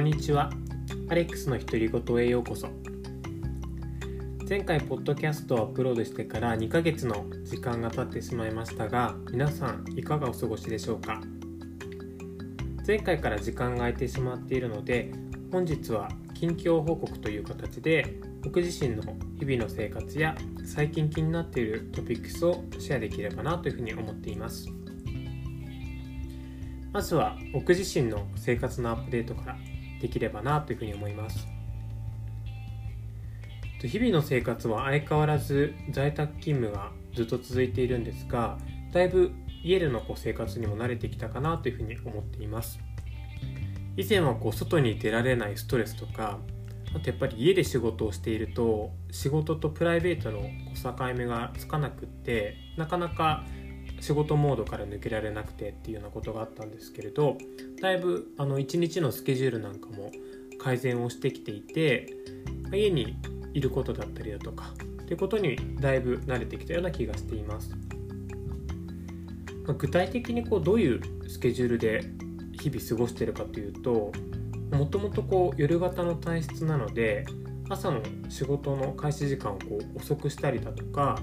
こんにちは。アレックスの独り言へようこそ。前回ポッドキャストをアップロードしてから2ヶ月の時間が経ってしまいましたが皆さんいかがお過ごしでしょうか？前回から時間が空いてしまっているので本日は近況報告という形で僕自身の日々の生活や最近気になっているトピックスをシェアできればなというふうに思っています。まずは僕自身の生活のアップデートから。できればなというふうに思います。日々の生活は相変わらず在宅勤務がずっと続いているんですがだいぶ家でのこう生活にも慣れてきたかなというふうに思っています。以前はこう外に出られないストレスとかあとやっぱり家で仕事をしていると仕事とプライベートの境目がつかなくってなかなか仕事モードから抜けられなくてっていうようなことがあったんですけれどだいぶあの1日のスケジュールなんかも改善をしてきていて家にいることだったりだとかっていうことにだいぶ慣れてきたような気がしています。ま具体的にこうどういうスケジュールで日々過ごしてるかというともともとこう夜型の体質なので朝の仕事の開始時間をこう遅くしたりだとか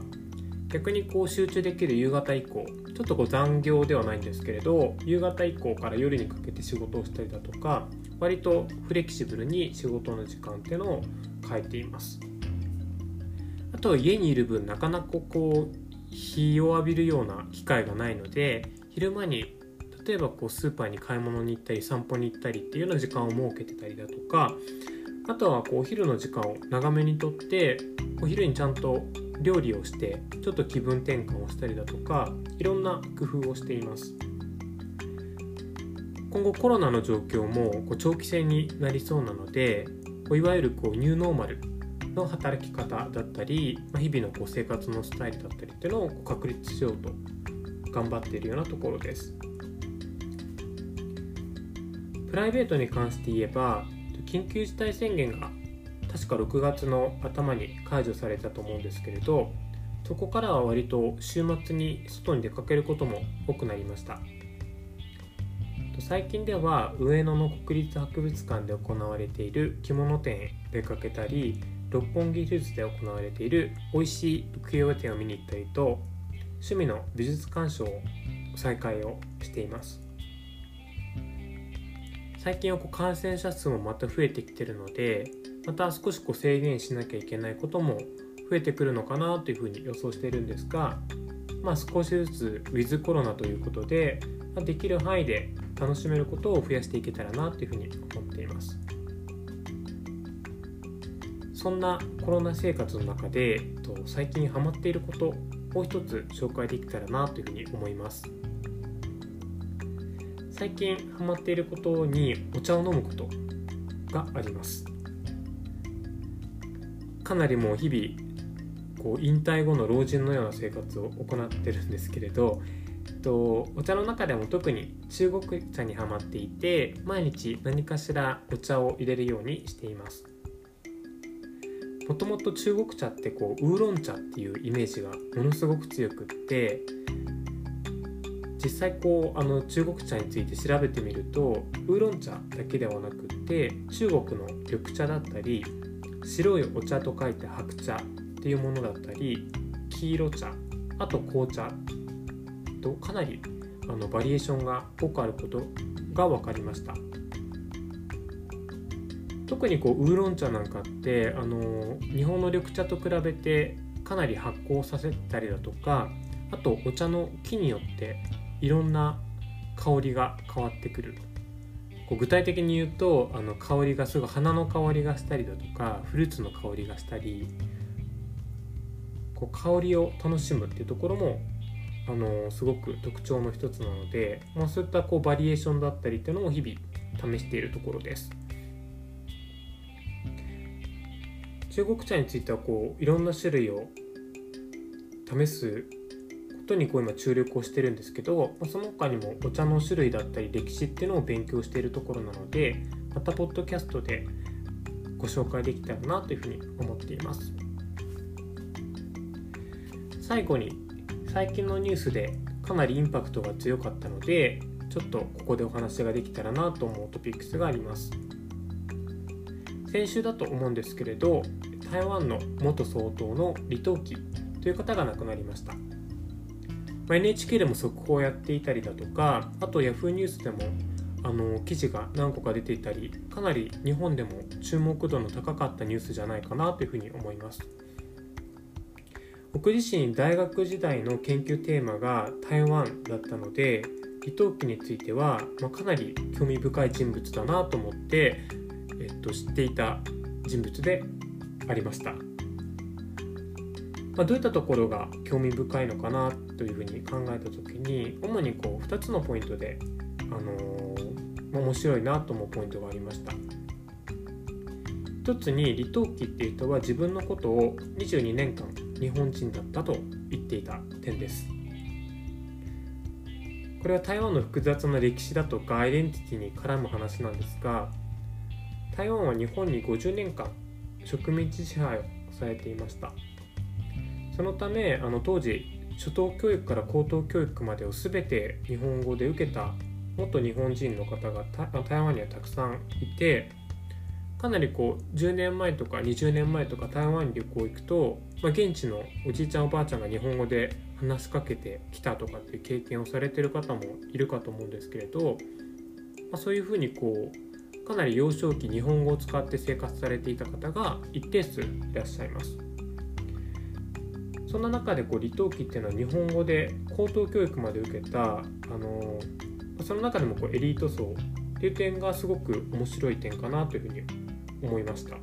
逆にこう集中できる夕方以降ちょっとこう残業ではないんですけれど夕方以降から夜にかけて仕事をしたりだとか割とフレキシブルに仕事の時間っていうのを変えています。あとは家にいる分なかなかこう日を浴びるような機会がないので昼間に例えばこうスーパーに買い物に行ったり散歩に行ったりっていうような時間を設けてたりだとかあとはこうお昼の時間を長めにとってお昼にちゃんと料理をしてちょっと気分転換をしたりだとかいろんな工夫をしています。今後コロナの状況もこう長期戦になりそうなのでこういわゆるこうニューノーマルの働き方だったり、まあ、日々のこう生活のスタイルだったりっていうのを確立しようと頑張っているようなところです。プライベートに関して言えば緊急事態宣言が確か6月の頭に解除されたと思うんですけれどそこからは割と週末に外に出かけることも多くなりました。最近では上野の国立博物館で行われている着物展へ出かけたり六本木ヒルズで行われている美味しい浮世絵展を見に行ったりと趣味の美術鑑賞を再開をしています。最近はこう感染者数もまた増えてきてるのでまた少しこう制限しなきゃいけないことも増えてくるのかなというふうに予想しているんですが、まあ、少しずつウィズコロナということで、まあ、できる範囲で楽しめることを増やしていけたらなというふうに思っています。そんなコロナ生活の中で最近ハマっていることを一つ紹介できたらなというふうに思います。最近ハマっていることにお茶を飲むことがあります。かなりもう日々こう引退後の老人のような生活を行ってるんですけれどえっとお茶の中でも特に中国茶にはまっていて毎日何かしらお茶を入れるようにしています。もともと中国茶ってこうウーロン茶っていうイメージがものすごく強くって実際こうあの中国茶について調べてみるとウーロン茶だけではなくって中国の緑茶だったり白いお茶と書いて白茶っていうものだったり黄色茶あと紅茶。とかなりあのバリエーションが多くあることが分かりました。特にこうウーロン茶なんかってあの日本の緑茶と比べてかなり発酵させたりだとかあとお茶の木によっていろんな香りが変わってくる。こう具体的に言うとあの香りがすごい花の香りがしたりだとかフルーツの香りがしたりこう香りを楽しむっていうところもあのすごく特徴の一つなので、まあ、そういったこうバリエーションだったりっていうのを日々試しているところです。中国茶についてはこういろんな種類を試すことにこう今注力をしてるんですけど、まあ、その他にもお茶の種類だったり歴史っていうのを勉強しているところなのでまたポッドキャストでご紹介できたらなというふうに思っています。最後に最近のニュースでかなりインパクトが強かったのでちょっとここでお話ができたらなと思うトピックスがあります。先週だと思うんですけれど台湾の元総統の李登輝という方が亡くなりました、ま、NHK でも速報をやっていたりだとかあと Yahoo ニュースでもあの記事が何個か出ていたりかなり日本でも注目度の高かったニュースじゃないかなというふうに思います。僕自身大学時代の研究テーマが台湾だったので李登輝については、まあ、かなり興味深い人物だなと思って、えっと、知っていた人物でありました、まあ、どういったところが興味深いのかなというふうに考えた時に主にこう2つのポイントで、あのー、面白いなと思うポイントがありました。一つに李登輝っていう人は自分のことを22年間日本人だったと言っていた点です。これは台湾の複雑な歴史だとかアイデンティティに絡む話なんですが台湾は日本に50年間植民地支配をされていました。そのためあの当時初等教育から高等教育までを全て日本語で受けた元日本人の方が台湾にはたくさんいてかなりこう10年前とか20年前とか台湾に旅行行くと、まあ、現地のおじいちゃんおばあちゃんが日本語で話しかけてきたとかっていう経験をされてる方もいるかと思うんですけれど、まあ、そういうふうにこうかなり幼少期日本語を使って生活されていた方が一定数いらっしゃいます。そんな中でこう李登輝っていうのは日本語で高等教育まで受けたあのその中でもこうエリート層っていう点がすごく面白い点かなというふうに思いました。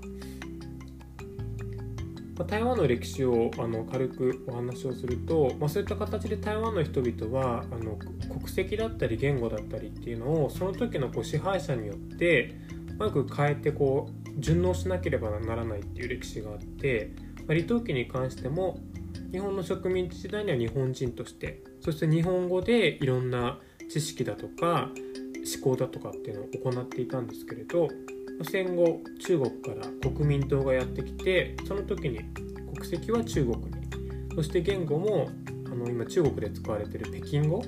ま台湾の歴史をあの軽くお話をすると、まあ、そういった形で台湾の人々はあの国籍だったり言語だったりっていうのをその時のこう支配者によってうまく変えてこう順応しなければならないっていう歴史があって、まあ、李登輝に関しても日本の植民地時代には日本人としてそして日本語でいろんな知識だとか思考だとかっていうのを行っていたんですけれど戦後中国から国民党がやってきてその時に国籍は中国にそして言語もあの今中国で使われてる北京語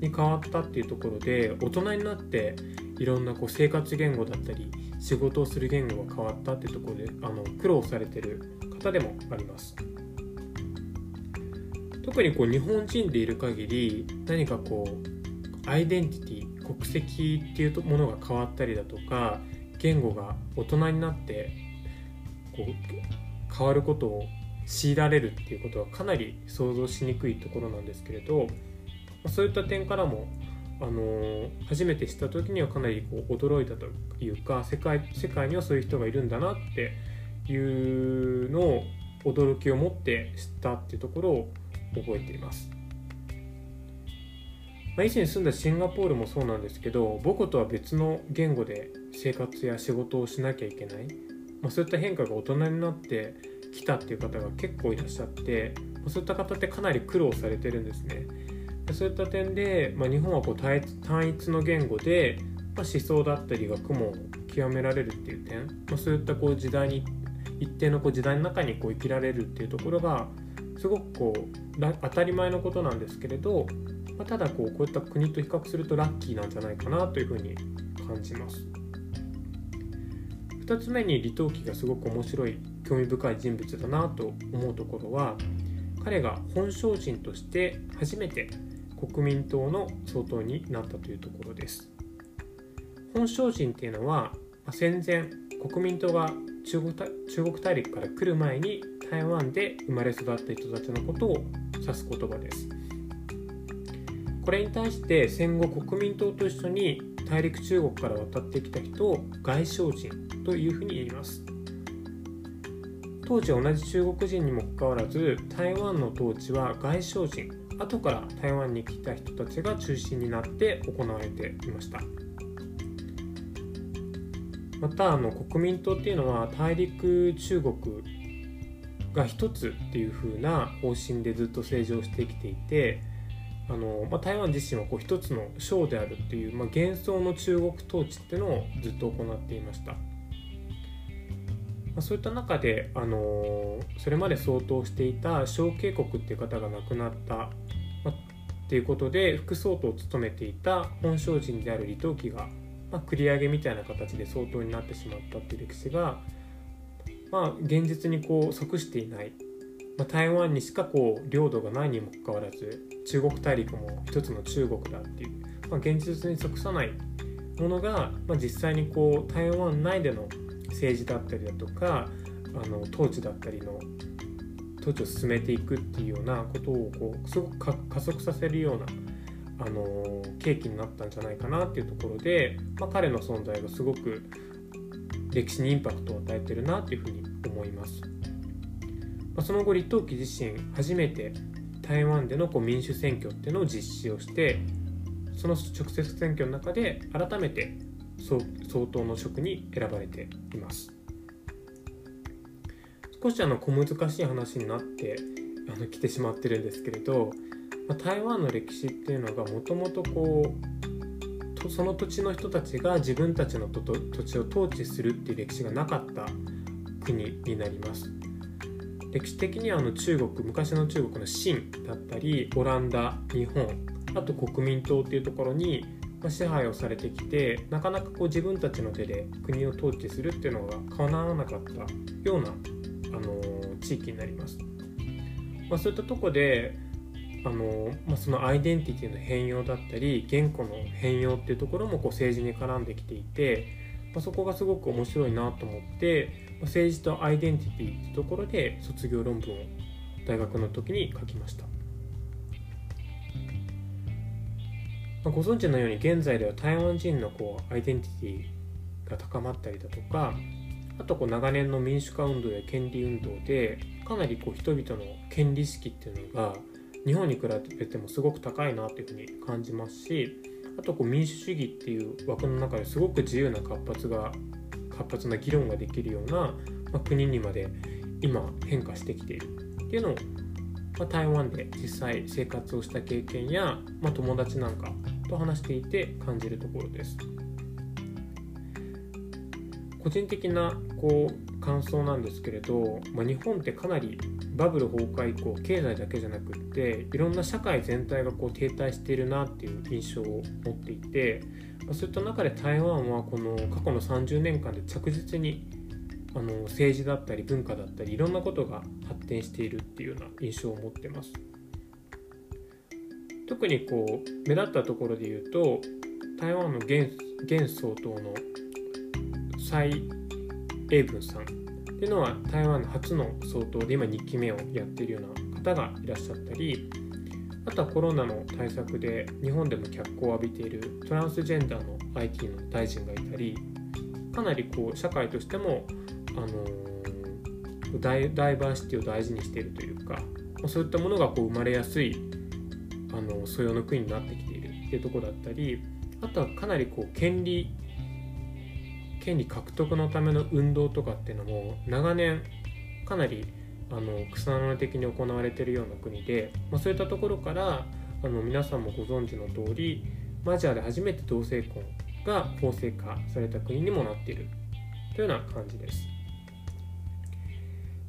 に変わったっていうところで大人になっていろんなこう生活言語だったり仕事をする言語が変わったっていうところであの苦労されてる方でもあります。特にこう日本人でいる限り何かこうアイデンティティ国籍っていうものが変わったりだとか言語が大人になってこう変わることを強いられるっていうことはかなり想像しにくいところなんですけれどそういった点からもあの初めて知った時にはかなりこう驚いたというか世界世界にはそういう人がいるんだなっていうのを驚きを持って知ったっていうところを覚えています。まあ、以前住んだシンガポールもそうなんですけど母語とは別の言語で生活や仕事をしなきゃいけない、まあ、そういった変化が大人になってきたっていう方が結構いらっしゃって、まあ、そういった方ってかなり苦労されてるんですね。そういった点で、まあ、日本はこう単一の言語で、まあ、思想だったり学問を極められるっていう点、まあ、そういったこう時代に一定のこう時代の中にこう生きられるっていうところがすごくこう当たり前のことなんですけれどまあ、ただこうこういった国と比較するとラッキーなんじゃないかなというふうに感じます。2つ目に李登輝がすごく面白い興味深い人物だなと思うところは彼が本省人として初めて国民党の総統になったというところです。本省人っていうのは戦前国民党が中国中国大陸から来る前に台湾で生まれ育った人たちのことを指す言葉です。これに対して戦後国民党と一緒に大陸中国から渡ってきた人を外省人というふうに言います。当時同じ中国人にもかかわらず台湾の統治は外省人後から台湾に来た人たちが中心になって行われていました。またあの国民党っていうのは大陸中国が一つっていう風な方針でずっと政治をしてきていてあの、まあ、台湾自身はこう一つの省であるっていう、まあ、幻想の中国統治っていうのをずっと行っていました。まあ、そういった中で、あのそれまで相当していた小渓谷っていう方が亡くなった、まあ、っていうことで副総統を務めていた本省人である李登輝が、まあ、繰り上げみたいな形で総統になってしまったっていう歴史が、まあ、現実にこう即していない、まあ、台湾にしかこう領土がないにもかかわらず中国大陸も一つの中国だっていう、まあ、現実に即さないものが、まあ、実際にこう台湾内での政治だったりだとかあの統治だったりの統治を進めていくっていうようなことをこうすごく加速させるようなあの契機になったんじゃないかなっていうところで、まあ、彼の存在がすごく歴史にインパクトを与えてるなっていうふうに思います。まあ、その後李登輝自身初めて台湾でのこう民主選挙っていうのを実施をしてその直接選挙の中で改めて総統の職に選ばれています。少しあの小難しい話になってあの来てしまってるんですけれどまあ、台湾の歴史っていうのがもともとこうその土地の人たちが自分たちの土地を統治するっていう歴史がなかった国になります。歴史的にはあの中国昔の中国の清だったりオランダ日本あと国民党っていうところに支配をされてきてなかなかこう自分たちの手で国を統治するっていうのが叶わなかったような、あのー、地域になります。まあ、そういったとこであの、まあ、そのアイデンティティの変容だったり言語の変容っていうところもこう政治に絡んできていて、まあ、そこがすごく面白いなと思って、まあ、政治とアイデンティティっていうところで卒業論文を大学の時に書きました、まあ、ご存知のように現在では台湾人のこうアイデンティティが高まったりだとかあとこう長年の民主化運動や権利運動でかなりこう人々の権利意識っていうのが日本に比べてもすごく高いなというふうに感じますしあとこう民主主義っていう枠の中ですごく自由な活発が活発な議論ができるような、まあ、国にまで今変化してきているっていうのを、まあ、台湾で実際生活をした経験や、まあ、友達なんかと話していて感じるところです。個人的なこう感想なんですけれど、まあ、日本ってかなりバブル崩壊以降経済だけじゃなくっていろんな社会全体がこう停滞しているなっていう印象を持っていて、そういった中で台湾はこの過去の30年間で着実にあの政治だったり文化だったりいろんなことが発展しているっていうような印象を持ってます。特にこう目立ったところで言うと台湾の現現総統の蔡英文さんっていうのは台湾の初の総統で今2期目をやっているような方がいらっしゃったりあとはコロナの対策で日本でも脚光を浴びているトランスジェンダーの IT の大臣がいたりかなりこう社会としても、あのー、ダイダイバーシティを大事にしているというか、そういったものがこう生まれやすいあの素養の国になってきているっていうところだったりあとはかなりこう権利権利獲得のための運動とかっていうのも長年かなりあの草の根的に行われているような国で、まあ、そういったところからあの皆さんもご存知の通りアジアで初めて同性婚が法制化された国にもなっているというような感じです。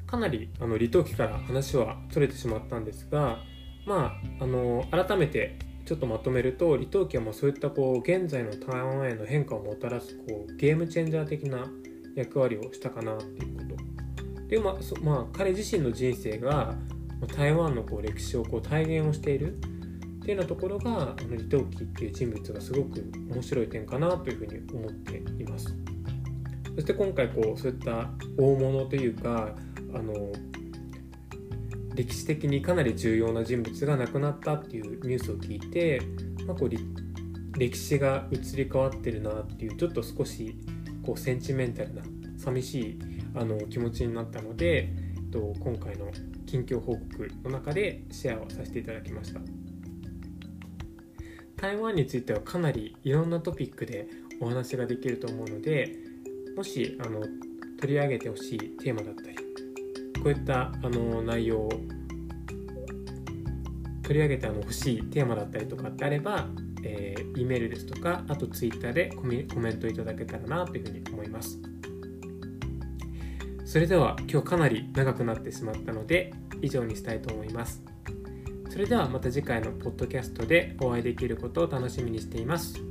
かなりあの李登輝から話は取れてしまったんですが、まあ、あの改めてちょっとまとめると李登輝はもうそういったこう現在の台湾への変化をもたらすこうゲームチェンジャー的な役割をしたかなっていうこと。でまあそ、まあ、彼自身の人生が台湾のこう歴史をこう体現をしているっていうようなところがあの李登輝っていう人物がすごく面白い点かなというふうに思っています。そして今回こうそういった大物というかあの歴史的にかなり重要な人物が亡くなったっていうニュースを聞いて、まあ、こう歴史が移り変わってるなっていうちょっと少しこうセンチメンタルな寂しいあの気持ちになったので、えっと、今回の近況報告の中でシェアをさせていただきました。台湾についてはかなりいろんなトピックでお話ができると思うのでもしあの取り上げてほしいテーマだったりこういったあの内容を取り上げてあの欲しいテーマだったりとかってあれば、えー、E メールですとかあと Twitter でコメコメントいただけたらなというふうに思いますそれでは今日かなり長くなってしまったので以上にしたいと思いますそれではまた次回のポッドキャストでお会いできることを楽しみにしています。